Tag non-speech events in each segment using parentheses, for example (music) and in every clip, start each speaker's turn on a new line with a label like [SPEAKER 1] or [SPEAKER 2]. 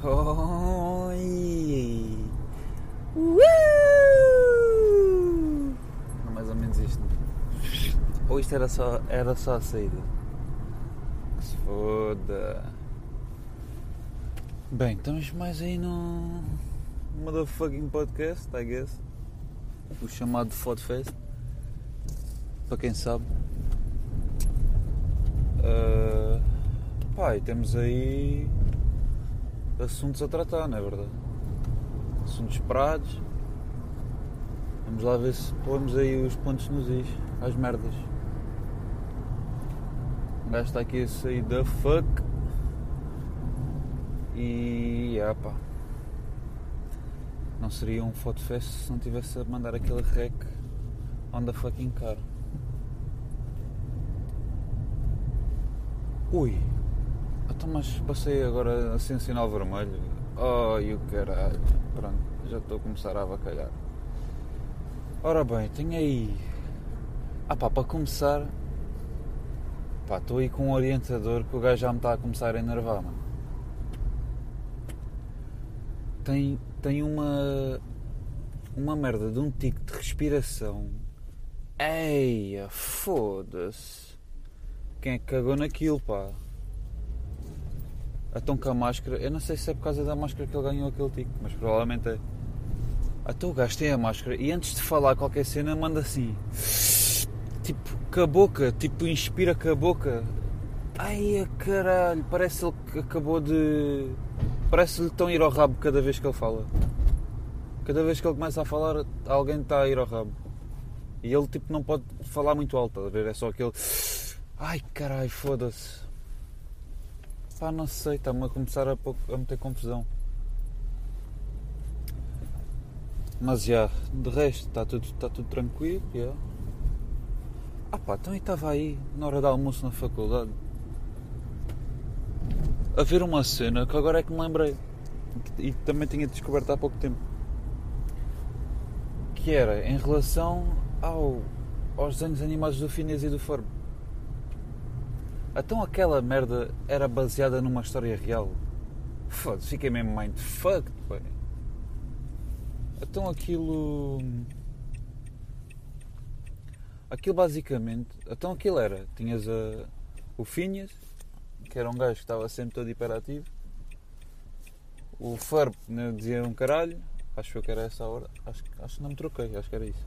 [SPEAKER 1] Oi! Uh! Mais ou menos isto. Ou isto era só, era só a saída? Se foda. Bem, estamos mais aí no motherfucking podcast, I guess. O chamado Fodfest. Para quem sabe. Uh, pá, e temos aí assuntos a tratar, não é verdade? Assuntos esperados. Vamos lá ver se pomos aí os pontos nos is, às merdas. O gajo está aqui a sair da fuck. E. Yeah, pá. Não seria um fotofest se não tivesse a mandar aquele rec on the fucking car. Ui, mas passei agora assim um sinal vermelho. Oh, e o caralho. Pronto, já estou a começar a avacalhar. Ora bem, tenho aí. Ah pá, para começar. Pá, estou aí com um orientador que o gajo já me está a começar a enervar, mano. Tem, tem uma. Uma merda de um tico de respiração. Eia, foda-se. Quem é que cagou naquilo, pá? Então com a máscara, eu não sei se é por causa da máscara que ele ganhou aquele tico, mas provavelmente é. Então o gajo tem a máscara e antes de falar qualquer cena manda assim. Tipo, com a boca, tipo, inspira com a boca. Ai, caralho, parece ele que acabou de. Parece-lhe tão ir ao rabo cada vez que ele fala. Cada vez que ele começa a falar, alguém está a ir ao rabo. E ele, tipo, não pode falar muito alto, a ver? É só aquele. Ai, caralho, foda-se. Pá, não sei, está-me a começar a, a meter confusão. Mas já, de resto, está tudo, está tudo tranquilo. Ah pá, então estava aí, na hora do almoço na faculdade, a ver uma cena que agora é que me lembrei. E também tinha descoberto há pouco tempo. Que era em relação ao, aos desenhos animados do Finês e do Forbo. Então aquela merda era baseada numa história real. Foda-se, fiquei mesmo mindfucked, pá. Então aquilo. Aquilo basicamente. Então aquilo era. Tinhas a, o Finhas, que era um gajo que estava sempre todo hiperativo. O Ferb né, dizia um caralho. Acho que era essa hora. Acho, acho que não me troquei, acho que era isso.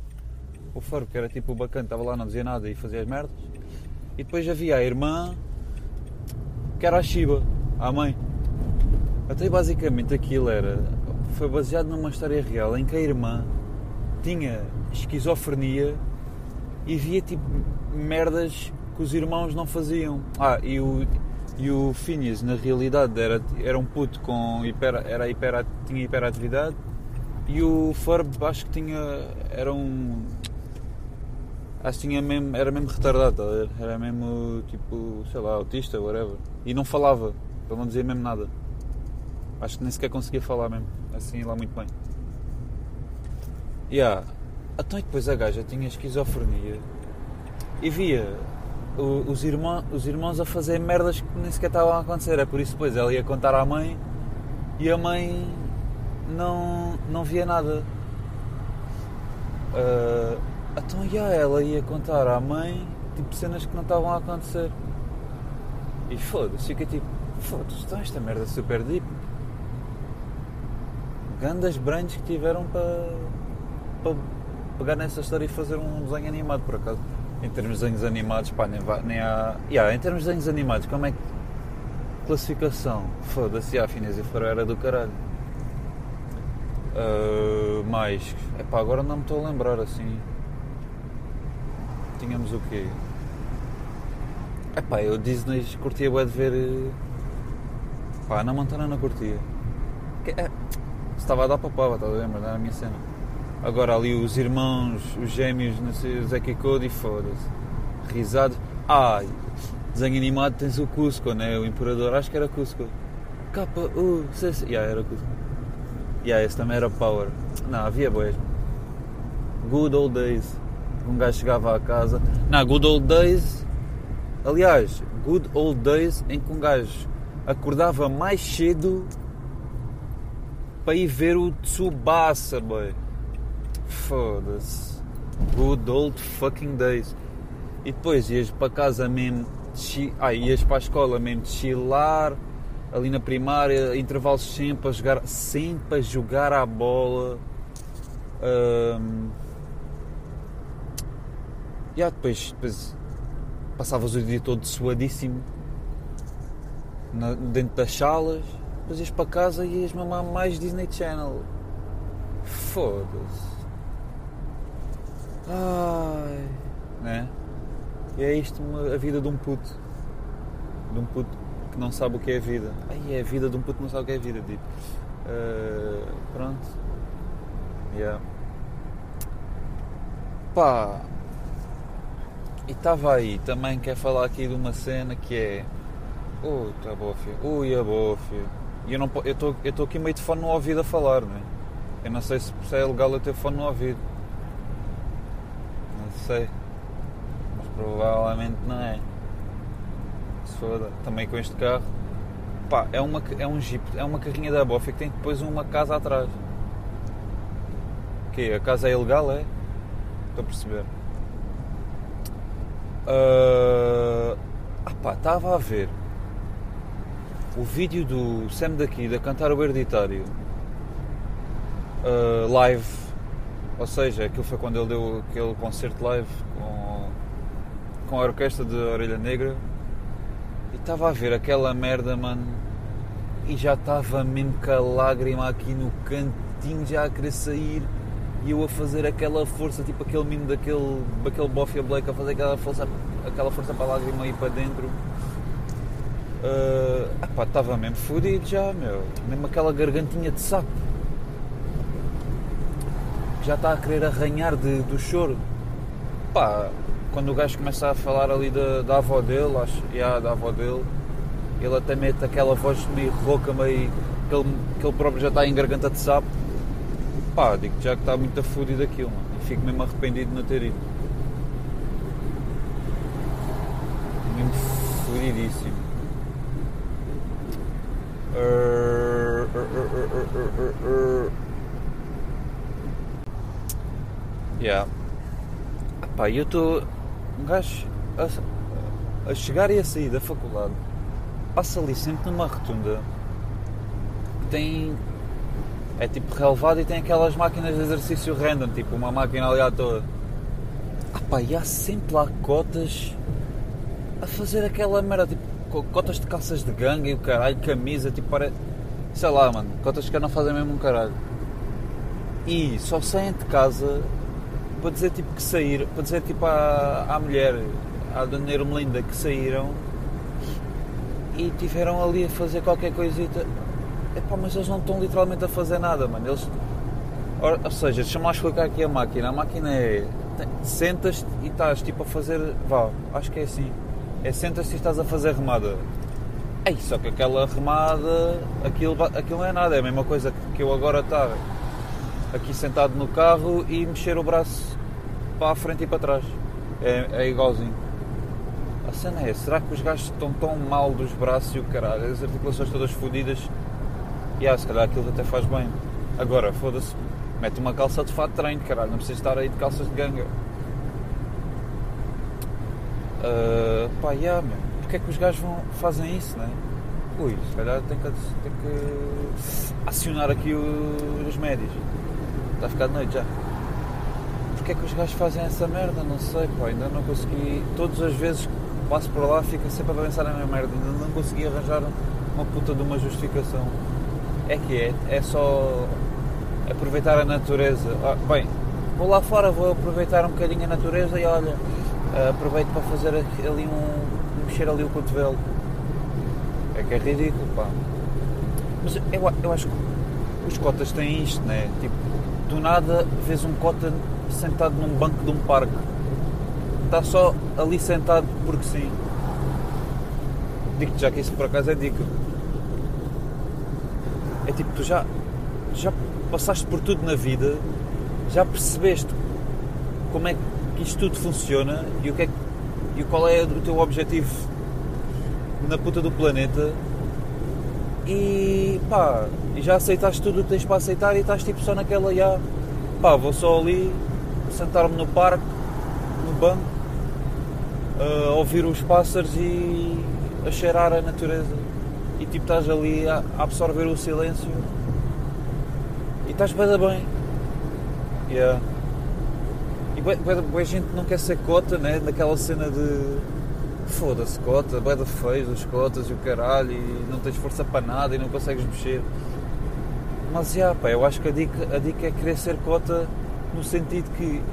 [SPEAKER 1] O Ferb, que era tipo o bacana, estava lá, não dizia nada e fazia as merdas. E depois havia a irmã, que era a Shiba, a mãe. Até basicamente aquilo era. Foi baseado numa história real em que a irmã tinha esquizofrenia e via tipo merdas que os irmãos não faziam. Ah, e o, e o Phineas na realidade era, era um puto com hiper, era hiper, tinha hiperatividade e o Ferb acho que tinha. era um Acho que mesmo, era mesmo retardado, era mesmo tipo, sei lá, autista, whatever. E não falava, para não dizer mesmo nada. Acho que nem sequer conseguia falar mesmo, assim lá muito bem. E yeah. então e depois a gaja tinha esquizofrenia e via os, irmãos, os irmãos a fazer merdas que nem sequer estavam a acontecer. É por isso depois ela ia contar à mãe e a mãe não, não via nada. Uh, então já ela ia contar à mãe tipo cenas que não estavam a acontecer. E foda-se, fica tipo, foda-se, então esta merda é super deep. Grandes brancos que tiveram para, pegar nessa história e fazer um desenho animado por acaso. Em termos de desenhos animados, pá, nem, nem há. Yeah, em termos de desenhos animados, como é que. Classificação. Foda-se, a Finés e Faro era do caralho. Uh, mais. Agora não me estou a lembrar assim tínhamos o quê? Epá, eu Disney curtia bué de ver. Pá, na Montana não curtia. Que, é, estava a dar papava, estás a ver? Mas era a minha cena. Agora ali os irmãos, os gêmeos, não sei, o Zeke Cody, foda-se. Risados. Ai, desenho animado tens o Cusco, né? O Imperador, acho que era Cusco. Capa, uh, sei se. Yeah, era Cusco. Yeah, esse também era Power. Não, havia boas. Good old days um gajo chegava à casa. Na good old days, aliás, good old days em que um gajo acordava mais cedo para ir ver o Tsubasa, boy. Foda-se. Good old fucking days. E depois ias para casa mesmo, chi... ah, ias para a escola mesmo chilar, ali na primária, intervalos sempre a jogar, sempre a jogar à bola. Um... E yeah, depois, depois passavas o dia todo suadíssimo na, dentro das salas, depois ias para casa e ias mamar mais Disney Channel. Foda-se. Ai. Né? E é isto uma, a vida de um puto. De um puto que não sabe o que é vida. Ai, é a vida de um puto que não sabe o que é vida, tipo. Uh, pronto. Yeah. Pá. E estava aí, também quer falar aqui de uma cena que é. Ui, tá bofia. Ui, a bofia. E eu não eu estou eu aqui meio de fone no ouvido a falar, não é? Eu não sei se é legal eu ter fone no ouvido. Não sei. Mas provavelmente não é. Se foda. Também com este carro. Pá, é, uma, é um Jeep, é uma carrinha da bofia que tem depois uma casa atrás. O quê? A casa é ilegal, é? Estou a perceber. Uh, ah pá, estava a ver o vídeo do Sam daqui da cantar o hereditário uh, live, ou seja, aquilo foi quando ele deu aquele concerto live com, com a orquestra de Orelha Negra. E estava a ver aquela merda, mano, e já estava mesmo com a lágrima aqui no cantinho já a querer sair e eu a fazer aquela força, tipo aquele menino daquele, daquele Bofia Blake a fazer aquela força, aquela força para a lágrima ir para dentro. Uh, estava mesmo fodido já, meu. Mesmo aquela gargantinha de sapo. Já está a querer arranhar de, do choro. Pá, quando o gajo começa a falar ali da, da avó dele, acho, yeah, da avó dele, ele até mete aquela voz meio rouca, meio. que ele, que ele próprio já está em garganta de sapo pá, digo já que está muito afudido aquilo, mano. E fico mesmo arrependido de não ter ido. Mesmo fudidíssimo. Uh, uh, uh, yeah. Pá, eu estou. Um gajo a, a chegar e a sair da faculdade passa ali sempre numa rotunda que tem é tipo relevado e tem aquelas máquinas de exercício random, tipo uma máquina ali à toa. Ah pá, e há sempre lá cotas a fazer aquela merda, tipo cotas de calças de gangue e o caralho, camisa, tipo para. sei lá, mano, cotas que não fazem mesmo um caralho. E só saem de casa para dizer tipo que saíram, para dizer tipo à, à mulher, à Dona Ermelinda que saíram e tiveram ali a fazer qualquer coisita Epá, mas eles não estão literalmente a fazer nada, mano. Eles, ou, ou seja, deixa-me lá explicar aqui a máquina. A máquina é. Sentas-te e estás tipo a fazer. Vá, acho que é assim. É sentas-te e estás a fazer remada. Ei, só que aquela remada, aquilo, aquilo é nada. É a mesma coisa que eu agora estar aqui sentado no carro e mexer o braço para a frente e para trás. É, é igualzinho. A cena é, será que os gajos estão tão mal dos braços e o caralho, as articulações todas fodidas yeah, se calhar aquilo até faz bem. Agora, foda-se, mete uma calça de fato de treino, caralho, não precisa estar aí de calças de ganga. Uh, pá, yeah, meu, porque é que os gajos vão, fazem isso, né? Ui, se calhar tem que, tem que acionar aqui o, os médios. Está a ficar de noite já. Porquê é que os gajos fazem essa merda? Não sei, pá, ainda não consegui. Todas as vezes que passo por lá fico sempre a pensar na minha merda, ainda não consegui arranjar uma puta de uma justificação é que é, é só aproveitar a natureza. Ah, bem, vou lá fora, vou aproveitar um bocadinho a natureza e olha, aproveito para fazer ali um. mexer ali o cotovelo. É que é ridículo, pá. Mas eu, eu acho que os cotas têm isto, né? Tipo, do nada vês um cota sentado num banco de um parque. Está só ali sentado porque sim. Digo-te já que isso por acaso é dica é tipo, tu já, já passaste por tudo na vida, já percebeste como é que isto tudo funciona e, o que é, e qual é o teu objetivo na puta do planeta e pá, e já aceitaste tudo o que tens para aceitar e estás tipo só naquela, já, pá, vou só ali sentar-me no parque, no banco, a ouvir os pássaros e a cheirar a natureza. E tipo estás ali a absorver o silêncio e estás bem bem. Yeah. E bem, bem, gente não quer ser cota, né? Daquela cena de foda-se cota, da feio os cotas e o caralho e não tens força para nada e não consegues mexer. Mas yeah, pá, eu acho que a dica, a dica é querer ser cota no sentido que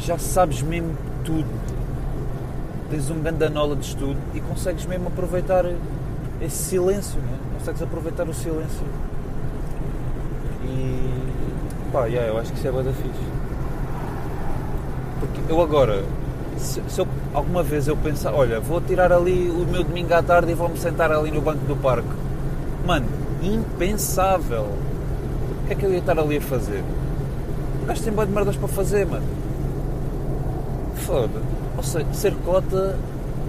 [SPEAKER 1] já sabes mesmo tudo. Tens um grande knowledge de tudo e consegues mesmo aproveitar esse silêncio, né? consegues aproveitar o silêncio. E pá, yeah, eu acho que isso é bada fixe. Porque eu agora, se, se eu, alguma vez eu pensar, olha, vou tirar ali o meu domingo à tarde e vou-me sentar ali no banco do parque. Mano, impensável. O que é que eu ia estar ali a fazer? O gajo tem de merdas para fazer, mano. Foda. Ou seja, ser cota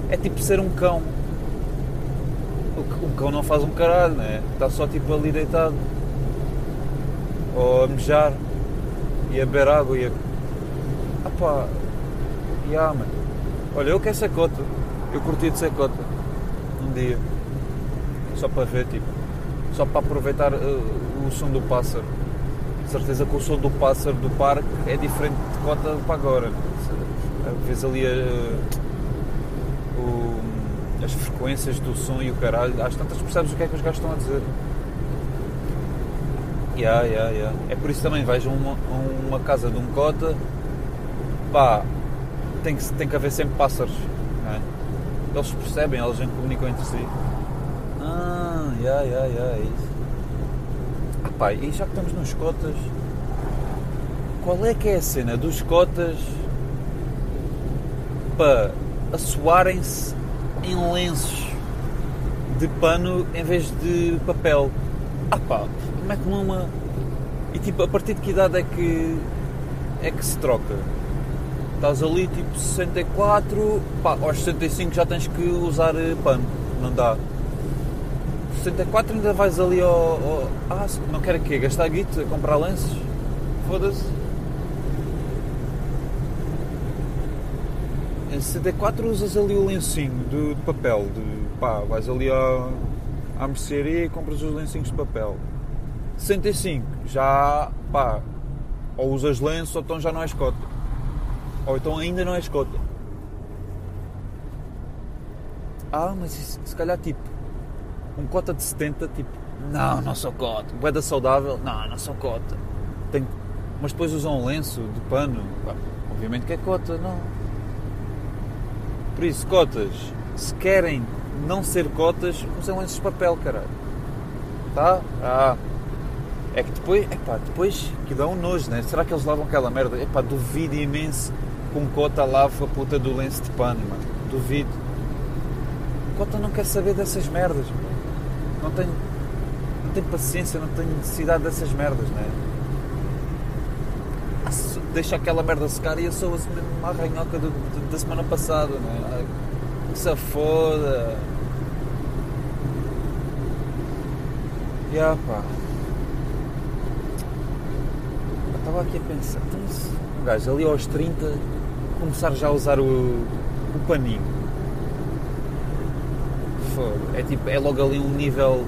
[SPEAKER 1] é tipo ser um cão. Um cão não faz um caralho, né? Está só tipo ali deitado. Ou a mejar. E a beber água e a. Ah pá. Yeah, mano. Olha, eu quero ser cota. Eu curti de ser cota. Um dia. Só para ver, tipo. Só para aproveitar uh, o som do pássaro. De certeza que o som do pássaro do parque é diferente de cota para agora. Vês ali uh, o, as frequências do som e o caralho. Às tantas percebes o que é que os gajos estão a dizer. Yeah, yeah, yeah. É por isso também a uma, uma casa de um cota, pá, tem que, tem que haver sempre pássaros. É? Eles percebem, eles comunicam entre si. Ah, yeah, yeah, yeah, é isso. Ah, pá, e já que estamos nos cotas, qual é que é a cena dos cotas para assoarem-se em lenços de pano em vez de papel? Ah pá, mete-me uma. E tipo, a partir de que idade é que. é que se troca? Estás ali tipo 64, pá, aos 65 já tens que usar eh, pano, não dá. 64 ainda vais ali ao. ao ah, não quero o quê? Gastar guito a comprar lenços? Foda-se. Em 64 usas ali o lencinho de, de papel, de, pá, vais ali à, à mercearia e compras os lencinhos de papel. 65, já, pá, ou usas lenço ou então já não és cota. Ou então ainda não és cota. Ah, mas isso, se calhar tipo, um cota de 70, tipo, não, não sou cota. Boeda saudável, não, não sou cota. Tem, mas depois usam um lenço de pano, pá, obviamente que é cota, não. Por isso, cotas, se querem não ser cotas, usem lenços de papel, caralho. Tá? Ah, é que depois, epá, depois que dá um nojo, né? Será que eles lavam aquela merda? Epá, duvido imenso um cota lava a puta do lenço de pano, mano. Duvido. Cota não quer saber dessas merdas, mano. Não tem, não tem paciência, não tem necessidade dessas merdas, né? Deixa aquela merda secar e eu sou assim uma arranhoca do, do, da semana passada, né? Que se foda. E pá estava aqui a pensar, então um gajo ali aos 30 começar já a usar o, o paninho. É tipo, é logo ali um nível.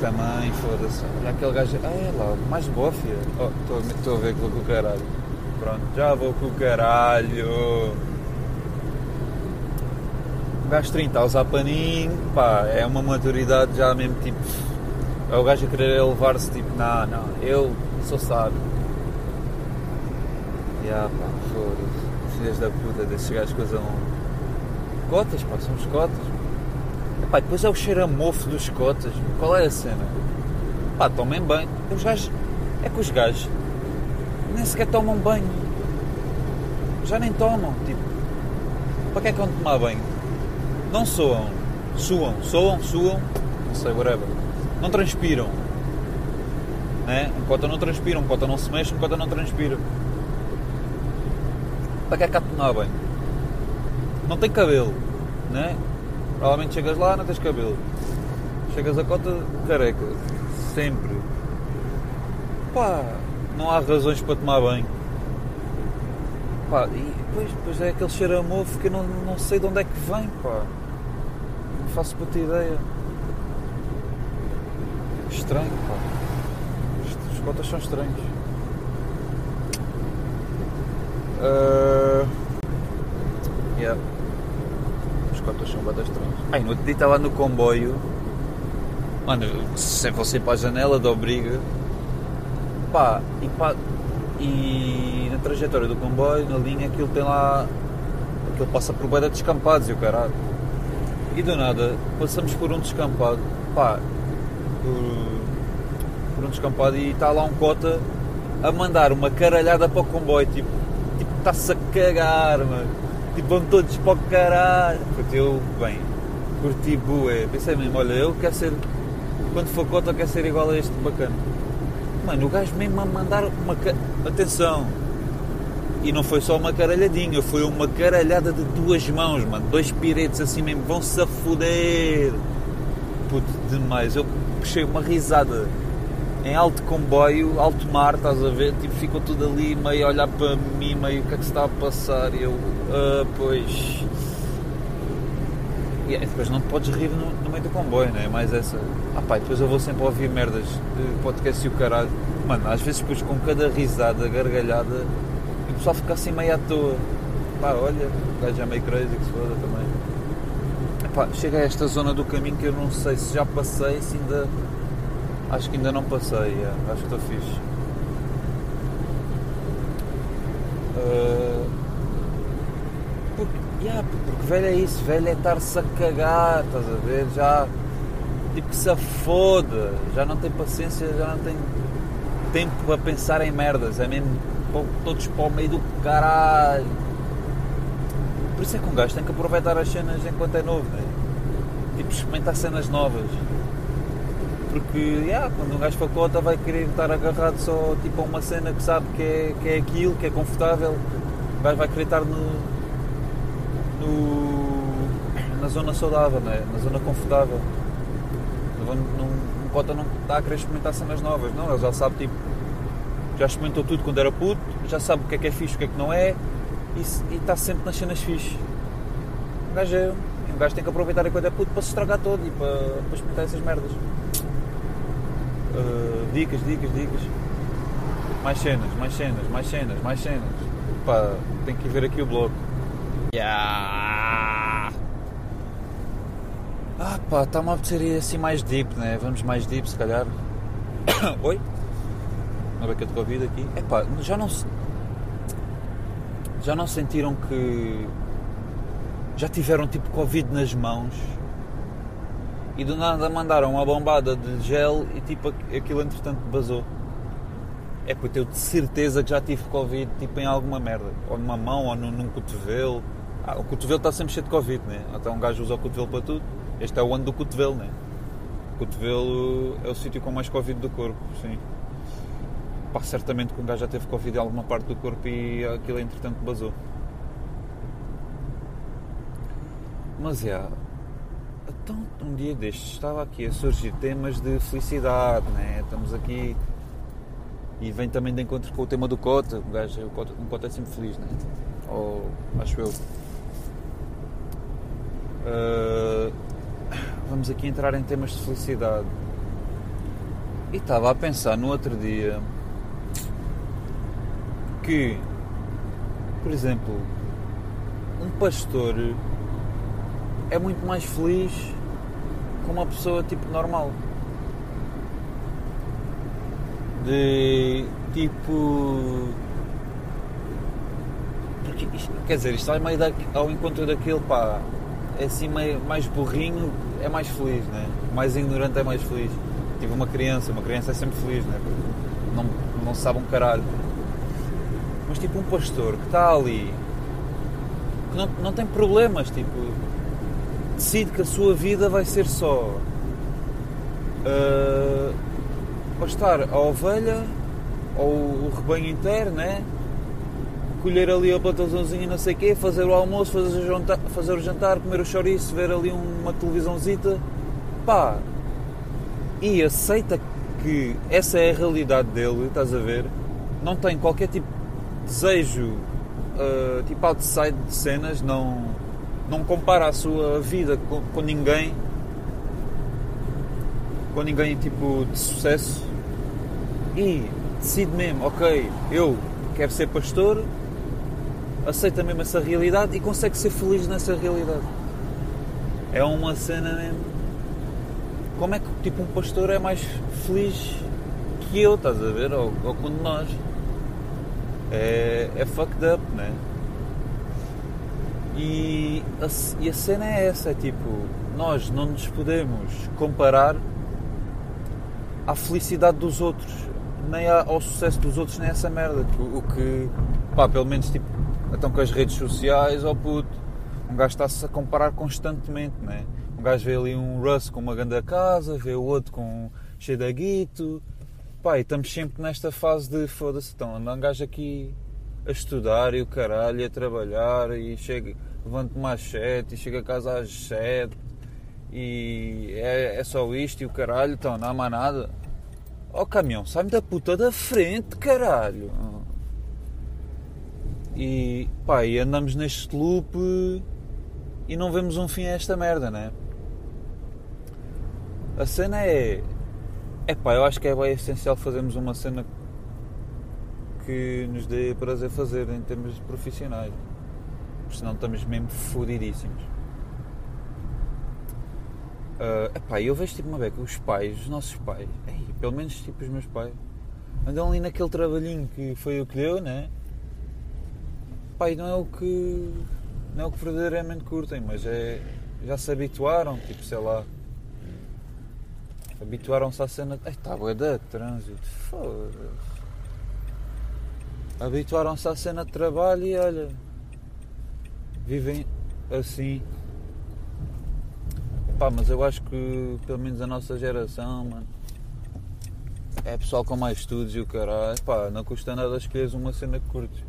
[SPEAKER 1] Também, foda-se. Olha aquele gajo. Ah, é lá, mais bófia. Estou oh, a ver com o caralho. Pronto, já vou com o caralho. Um gajo 30 a usar paninho, pá, é uma maturidade já mesmo tipo. É o gajo a querer elevar-se tipo, não, não, eu sou sábio Yeah, pá, foda-se. Filhas da puta desses gajos que usam cotas, pá, são cotas. Epá, depois é o cheiro a mofo dos cotas. Qual é a cena? Pá, tomem banho. Os gajos. É que os gajos nem sequer tomam banho. Já nem tomam. Tipo, para que é que vão tomar banho? Não soam. Suam. Soam, suam. Não sei, whatever. Não transpiram. Né? Um cota não transpira, um cota não se mexe, um cota não transpira para que é que há de tomar banho? Não tem cabelo, né? Provavelmente chegas lá não tens cabelo. chegas a cota careca, sempre. Pá, não há razões para tomar banho. Pá, e depois, depois é aquele cheiro a mofo que eu não, não sei de onde é que vem, pá. Não faço puta ideia. Estranho, pá. Os cotas são estranhos. Uh... Yeah. Os cotas são bastante estranhos. Ai, no outro dia estava no comboio. Mano, se você para a janela da obriga. Pá, e pá. E na trajetória do comboio, na linha, aquilo tem lá. Aquilo passa por de descampados e o caralho. E do nada, passamos por um descampado. Pá, por, por um descampado e está lá um cota a mandar uma caralhada para o comboio, tipo, tipo está-se a cagar, mano. Tipo, vão todos para o caralho. Eu, bem, curti bué. Pensei mesmo, olha, eu quero ser, quando for cota, eu quero ser igual a este bacana. Mano, o gajo mesmo a mandar uma. Atenção! E não foi só uma caralhadinha, foi uma caralhada de duas mãos, mano. Dois piretes assim mesmo, vão-se a foder. Puto, demais. Eu puxei uma risada em alto comboio, alto mar, estás a ver? Tipo, ficou tudo ali meio a olhar para mim, meio o que é que se está a passar. E eu, ah, pois. E depois não te podes rir no, no meio do comboio, não é? Mais essa. Ah pá, depois eu vou sempre ouvir merdas de podcast e o caralho. Mano, às vezes depois com cada risada, gargalhada, o pessoal fica assim meio à toa. Pá, olha, o gajo é meio crazy que se foda também. Chega a esta zona do caminho que eu não sei se já passei, se ainda. Acho que ainda não passei, é, acho que estou fixe. Uh, porque, yeah, porque velho é isso, velho é estar-se a cagar, estás a ver? Já tipo que se foda, já não tem paciência, já não tem tempo para pensar em merdas, é mesmo todos para o meio do caralho. Por isso é que um gajo tem que aproveitar as cenas enquanto é novo, né? tipo experimentar cenas novas. Porque yeah, quando um gajo for cota vai querer estar agarrado só tipo, a uma cena que sabe que é, que é aquilo, que é confortável, vai, vai querer estar no, no, na zona saudável, né? na zona confortável. Um cota não está a querer experimentar cenas novas, não, ele já sabe tipo, já experimentou tudo quando era puto, já sabe o que é que é fixe, o que é que não é e, e está sempre nas cenas fixe. Um gajo, é, um gajo tem que aproveitar enquanto é puto para se estragar todo e para, para experimentar essas merdas. Uh, dicas, dicas, dicas. Mais cenas, mais cenas, mais cenas, mais cenas. Pá, tem que ver aqui o bloco. Yeah. Ah pá, está-me a apetecer assim mais deep, né? Vamos mais deep se calhar. (coughs) Oi? Uma beca de Covid aqui. É pá, já não se. Já não sentiram que. Já tiveram tipo Covid nas mãos e do nada mandaram uma bombada de gel e tipo aquilo entretanto basou. É porque eu de certeza que já tive Covid tipo em alguma merda. Ou numa mão ou num, num cotovelo. Ah, o cotovelo está sempre cheio de Covid, né? Até um gajo usa o cotovelo para tudo. Este é o ano do cotovelo, né? O cotovelo é o sítio com mais Covid do corpo, sim. Pá, certamente que um gajo já teve Covid em alguma parte do corpo e aquilo entretanto basou. Mas, é, então, um dia destes estava aqui a surgir temas de felicidade, né? Estamos aqui e vem também de encontro com o tema do Cota. Um gajo, um Cota é sempre feliz, né? Ou acho eu. Uh, vamos aqui entrar em temas de felicidade. E estava a pensar no outro dia que, por exemplo, um pastor é muito mais feliz com uma pessoa tipo normal. De tipo. Porque isto, quer dizer, isto vai meio da, ao encontro daquele pá. É assim meio mais burrinho, é mais feliz, né? Mais ignorante é mais feliz. Tipo uma criança, uma criança é sempre feliz, né? Porque não, não sabe um caralho. Mas tipo um pastor que está ali, que não, não tem problemas, tipo, decide que a sua vida vai ser só uh, ou estar a ovelha ou o rebanho inteiro, né? colher ali a platãozinha não sei o quê, fazer o almoço, fazer o jantar, fazer o jantar comer o chouriço, ver ali uma televisãozita, pá, e aceita que essa é a realidade dele, estás a ver? Não tem qualquer tipo de desejo, uh, tipo outside de cenas, não, não compara a sua vida com, com ninguém, com ninguém tipo de sucesso e decide mesmo, ok, eu quero ser pastor, aceita mesmo essa realidade e consegue ser feliz nessa realidade. É uma cena mesmo. Como é que tipo um pastor é mais feliz que eu, estás a ver? Ou, ou quando nós. É, é fucked up, né? E a, e a cena é essa, é tipo, nós não nos podemos comparar à felicidade dos outros, nem ao sucesso dos outros, nem essa merda. O que, pá, pelo menos tipo, então com as redes sociais, ó oh puto, um gajo está-se a comparar constantemente, né? Um gajo vê ali um Russ com uma grande casa, vê o outro com cheio de aguito. Pá, e estamos sempre nesta fase de foda-se, então anda um gajo aqui a estudar e o caralho, a trabalhar e chega, levanta mais sete e chega a casa às sete e é, é só isto e o caralho, então não há mais nada. Ó oh, caminhão, sai-me da puta da frente, caralho. E pá, e andamos neste loop e não vemos um fim a esta merda, né? A cena é. É pá, eu acho que é bem essencial fazermos uma cena que nos dê prazer fazer em termos profissionais. Porque senão estamos mesmo fodidíssimos. Uh, epá, eu vejo tipo uma beca, os pais, os nossos pais, ei, pelo menos tipo os meus pais, andam ali naquele trabalhinho que foi o que deu, né? Pai, não é o que não é o que verdadeiramente curtem, mas é. Já se habituaram, tipo, sei lá. Habituaram-se à cena. Ai, tá, boa de trânsito. Foda-se. Habituaram-se à cena de trabalho e olha. Vivem assim. Pá, mas eu acho que pelo menos a nossa geração, mano. É pessoal com mais estudos e o caralho. Pá, não custa nada escolheres uma cena que curtes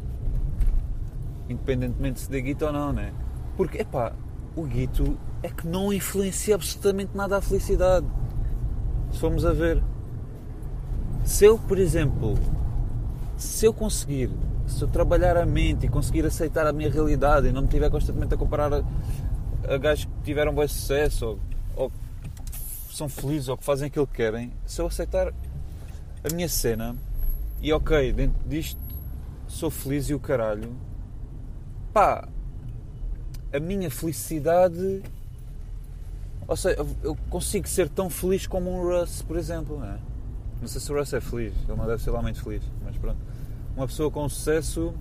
[SPEAKER 1] independentemente se dê guito ou não, né? Porque, epá, o guito é que não influencia absolutamente nada a felicidade. Se formos a ver. Se eu, por exemplo, se eu conseguir, se eu trabalhar a mente e conseguir aceitar a minha realidade e não me estiver constantemente a comparar a, a gajos que tiveram bom sucesso ou, ou são felizes ou que fazem aquilo que querem, se eu aceitar a minha cena e ok, dentro disto sou feliz e o caralho, pá, a minha felicidade. Ou seja, eu consigo ser tão feliz como um Russ, por exemplo, não é? Não sei se o Russ é feliz, ele não deve ser lá muito feliz, mas pronto. Uma pessoa com sucesso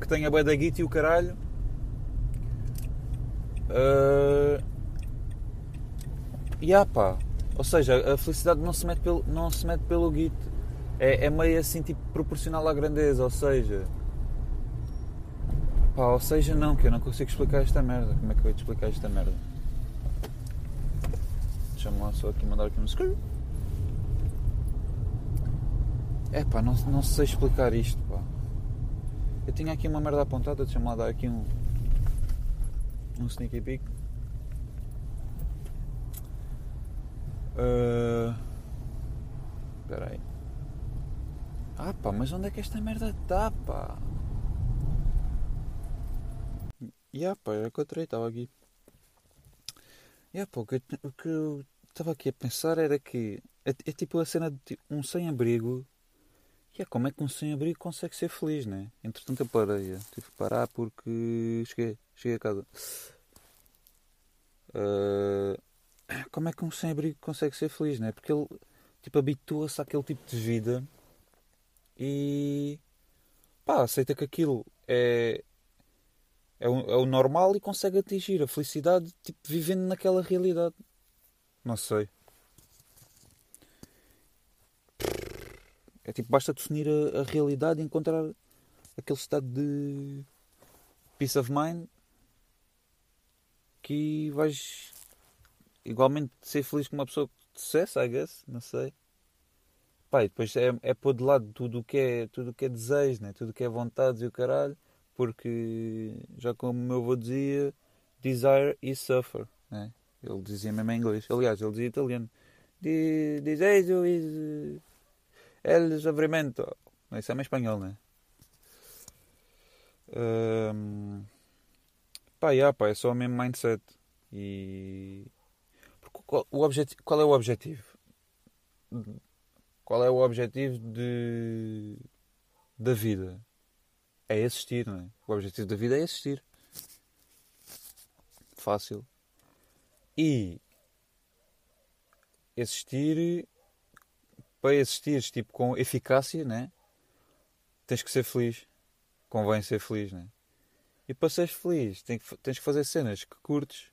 [SPEAKER 1] que tenha bué da guita e o caralho. Uh, e ah pá, ou seja, a felicidade não se mete pelo, não se mete pelo guito. É, é meio assim, tipo, proporcional à grandeza, ou seja, Pá, ou seja, não, que eu não consigo explicar esta merda. Como é que eu vou te explicar esta merda? Deixa-me lá só aqui mandar aqui um screw. É pá, não, não sei explicar isto, pá. Eu tinha aqui uma merda apontada, deixa-me lá dar aqui um. Um sneaky peek. Uh, espera aí. Ah pá, mas onde é que esta merda está, pá? Yeah, pá, eu encontrei, estava aqui. Yeah, pá, o que, que eu estava aqui a pensar era que é, é tipo a cena de um sem-abrigo. Yeah, como é que um sem-abrigo consegue ser feliz, né? Entretanto eu parei, tive que parar porque cheguei, cheguei a casa. Uh, como é que um sem-abrigo consegue ser feliz, né? Porque ele tipo habitua-se àquele tipo de vida e pá, aceita que aquilo é é o, é o normal e consegue atingir a felicidade tipo, vivendo naquela realidade. Não sei. É tipo, basta definir a, a realidade e encontrar aquele estado de peace of mind que vais igualmente ser feliz com uma pessoa de sucesso, I guess, não sei. Pai, depois é, é pôr de lado tudo o que é, tudo o que é desejo, né? tudo o que é vontades e o caralho porque já como o meu avô dizia, desire is suffer. Né? Ele dizia mesmo em inglês. Aliás, ele dizia italiano. de, desejo is el sofrimento. Isso é em espanhol, né? Um, pá, yeah, pá, é só o mesmo mindset. E. Qual, o qual é o objetivo? Qual é o objetivo de, da vida? É existir, não é? O objetivo da vida é existir. Fácil. E existir para existir tipo com eficácia, né? Tens que ser feliz. Convém ser feliz, né? E para seres feliz, tens que, tens que fazer cenas que curtes.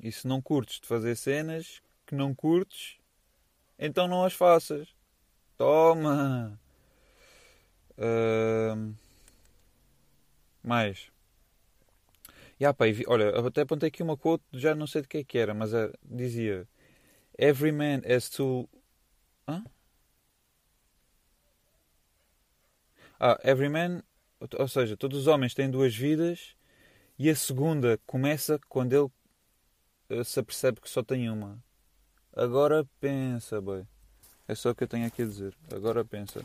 [SPEAKER 1] E se não curtes de fazer cenas que não curtes, então não as faças. Toma! Uh... Mais. Yeah, pá, olha, até apontei aqui uma quote, já não sei de que é que era, mas uh, dizia: Every man has to. Hã? Ah, every man, ou seja, todos os homens têm duas vidas e a segunda começa quando ele uh, se apercebe que só tem uma. Agora pensa, boy. É só o que eu tenho aqui a dizer. Agora pensa.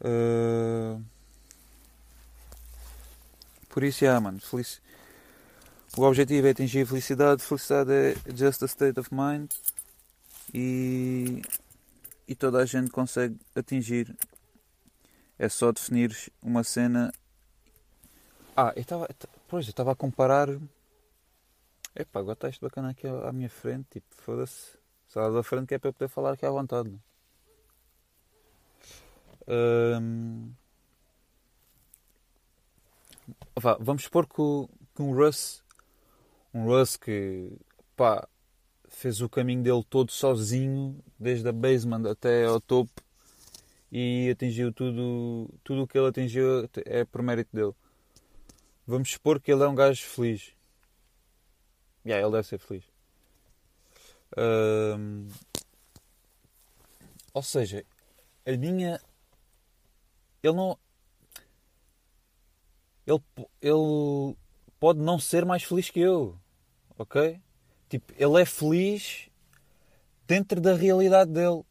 [SPEAKER 1] Uh... Por isso, yeah, mano. Felic... O objetivo é atingir a felicidade. Felicidade é just a state of mind. E, e toda a gente consegue atingir. É só definir uma cena. Ah, eu estava. Pois, eu estava a comparar. Epá, agora está isto bacana aqui à minha frente. Tipo, foda-se. Sala da frente que é para eu poder falar aqui à vontade. Vá, vamos supor que, o, que um Russ, um Russ que pá, fez o caminho dele todo sozinho, desde a basement até ao topo, e atingiu tudo, tudo o que ele atingiu é por mérito dele. Vamos supor que ele é um gajo feliz. Yeah, ele deve ser feliz. Ou seja, a minha. Ele não ele, ele pode não ser mais feliz que eu, ok? Tipo, ele é feliz dentro da realidade dele,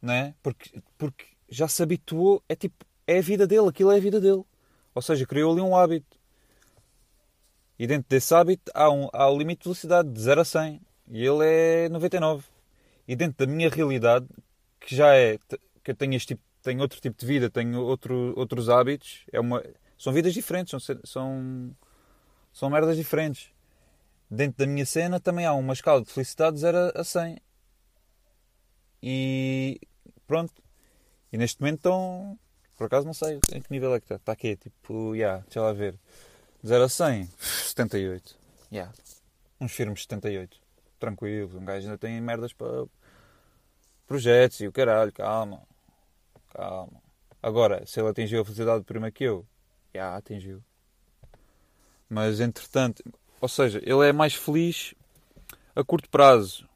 [SPEAKER 1] não é? Porque, porque já se habituou, é tipo, é a vida dele, aquilo é a vida dele. Ou seja, criou ali um hábito. E dentro desse hábito há, um, há o limite de velocidade de 0 a 100. E ele é 99. E dentro da minha realidade, que já é que eu tenho este tipo, tenho outro tipo de vida, tenho outro, outros hábitos, é uma são vidas diferentes, são, são, são merdas diferentes. Dentro da minha cena também há uma escala de felicidade de 0 a 100. E pronto. E neste momento estão. Por acaso não sei em que nível é que está. Está aqui, tipo, yeah, deixa lá ver. 0 a 100, 78. Yeah. Uns firmes 78. Tranquilo. Um gajo ainda tem merdas para projetos e o caralho. Calma. Calma. Agora, se ele atingiu a felicidade primeiro que eu, já atingiu. Mas entretanto, ou seja, ele é mais feliz a curto prazo.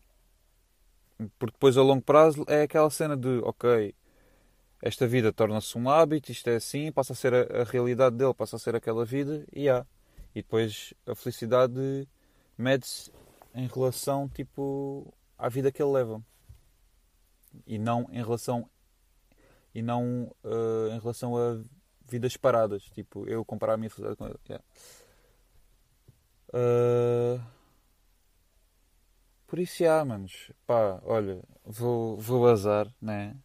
[SPEAKER 1] Porque depois a longo prazo é aquela cena de ok, esta vida torna-se um hábito, isto é assim, passa a ser a, a, realidade dele, passa a ser aquela vida e há. E depois a felicidade mede-se em relação tipo à vida que ele leva. E não em relação e não uh, em relação a vidas paradas. Tipo, eu comparar a minha felicidade com ele. Yeah. Uh... Por isso, há, manos. Pá, olha, vou, vou azar, né?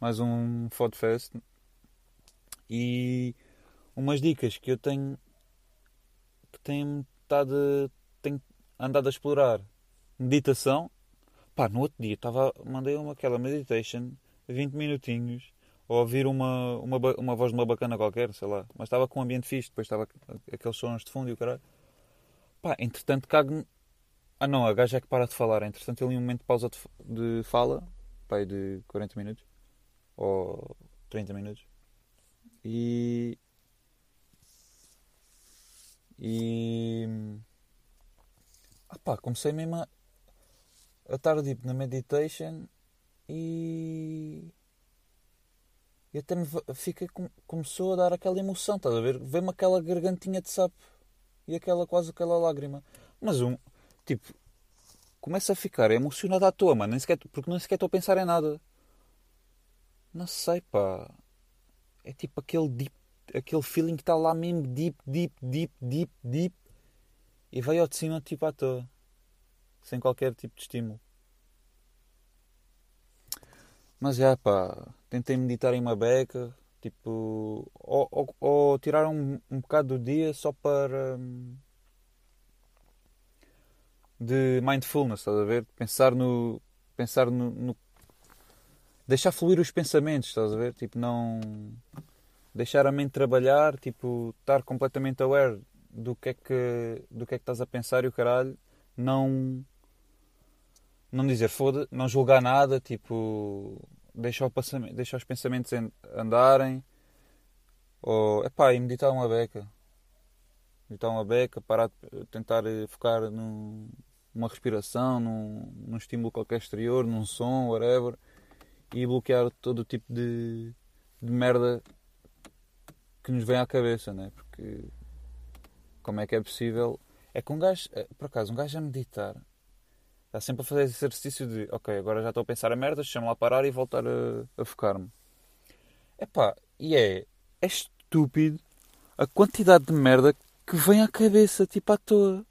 [SPEAKER 1] Mais um Fodfest. E umas dicas que eu tenho que tenho estado tenho andado a explorar. Meditação. Pá, no outro dia estava, mandei uma aquela meditation, 20 minutinhos ou ouvir uma, uma, uma voz de uma bacana qualquer, sei lá. Mas estava com um ambiente fixe, depois estava aqueles sons de fundo e o caralho. Pá, entretanto cago Ah não, a gaja é que para de falar. Entretanto em um momento de pausa de, de fala, pá, de 40 minutos. Ou 30 minutos. E... E... Ah pá, comecei mesmo a, a estar tipo, na meditation e e até me fica, começou a dar aquela emoção, estás a ver? Vê-me aquela gargantinha de sapo e aquela quase aquela lágrima. Mas um, tipo, começa a ficar emocionado à toa, mano. Nem sequer, porque nem sequer estou a pensar em nada. Não sei, pá. É tipo aquele deep, aquele feeling que está lá mesmo deep, deep, deep, deep, deep. E veio ao de cima, tipo, à toa. Sem qualquer tipo de estímulo. Mas já, pá. Tentei meditar em uma beca. Tipo, ou, ou, ou tirar um, um bocado do dia só para. Hum, de mindfulness, estás a ver? Pensar no. Pensar no, no, Deixar fluir os pensamentos, estás a ver? Tipo, não. Deixar a mente trabalhar, tipo, estar completamente aware do que é que, do que, é que estás a pensar e o caralho. Não. Não dizer foda, não julgar nada, tipo deixar, os pensamentos andarem. Ou, epá, e meditar uma beca. Meditar uma beca, parar tentar eh, focar num, numa respiração, num, num estímulo qualquer exterior, num som, whatever. E bloquear todo o tipo de, de merda que nos vem à cabeça, né? Porque como é que é possível? É que um gajo, eh, por acaso, um gajo a meditar Está sempre a fazer esse exercício de ok, agora já estou a pensar a merda, deixa-me lá parar e voltar a, a focar-me. Epá, e é, é estúpido a quantidade de merda que vem à cabeça, tipo à toa.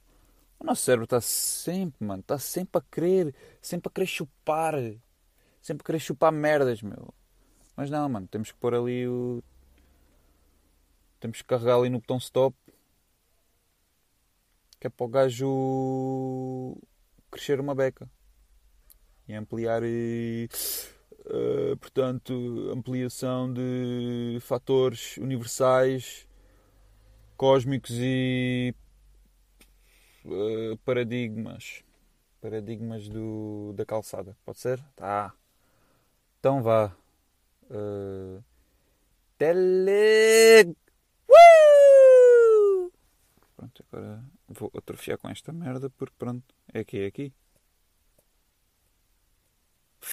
[SPEAKER 1] O nosso cérebro está sempre, mano, está sempre a querer, sempre a querer chupar, sempre a querer chupar merdas, meu. Mas não, mano, temos que pôr ali o. Temos que carregar ali no botão stop. Que é para o gajo crescer uma beca e ampliar e, uh, portanto ampliação de fatores universais cósmicos e uh, paradigmas paradigmas do, da calçada pode ser? tá então vá uh, tele uh! pronto agora vou atrofiar com esta merda porque pronto é aqui, é aqui.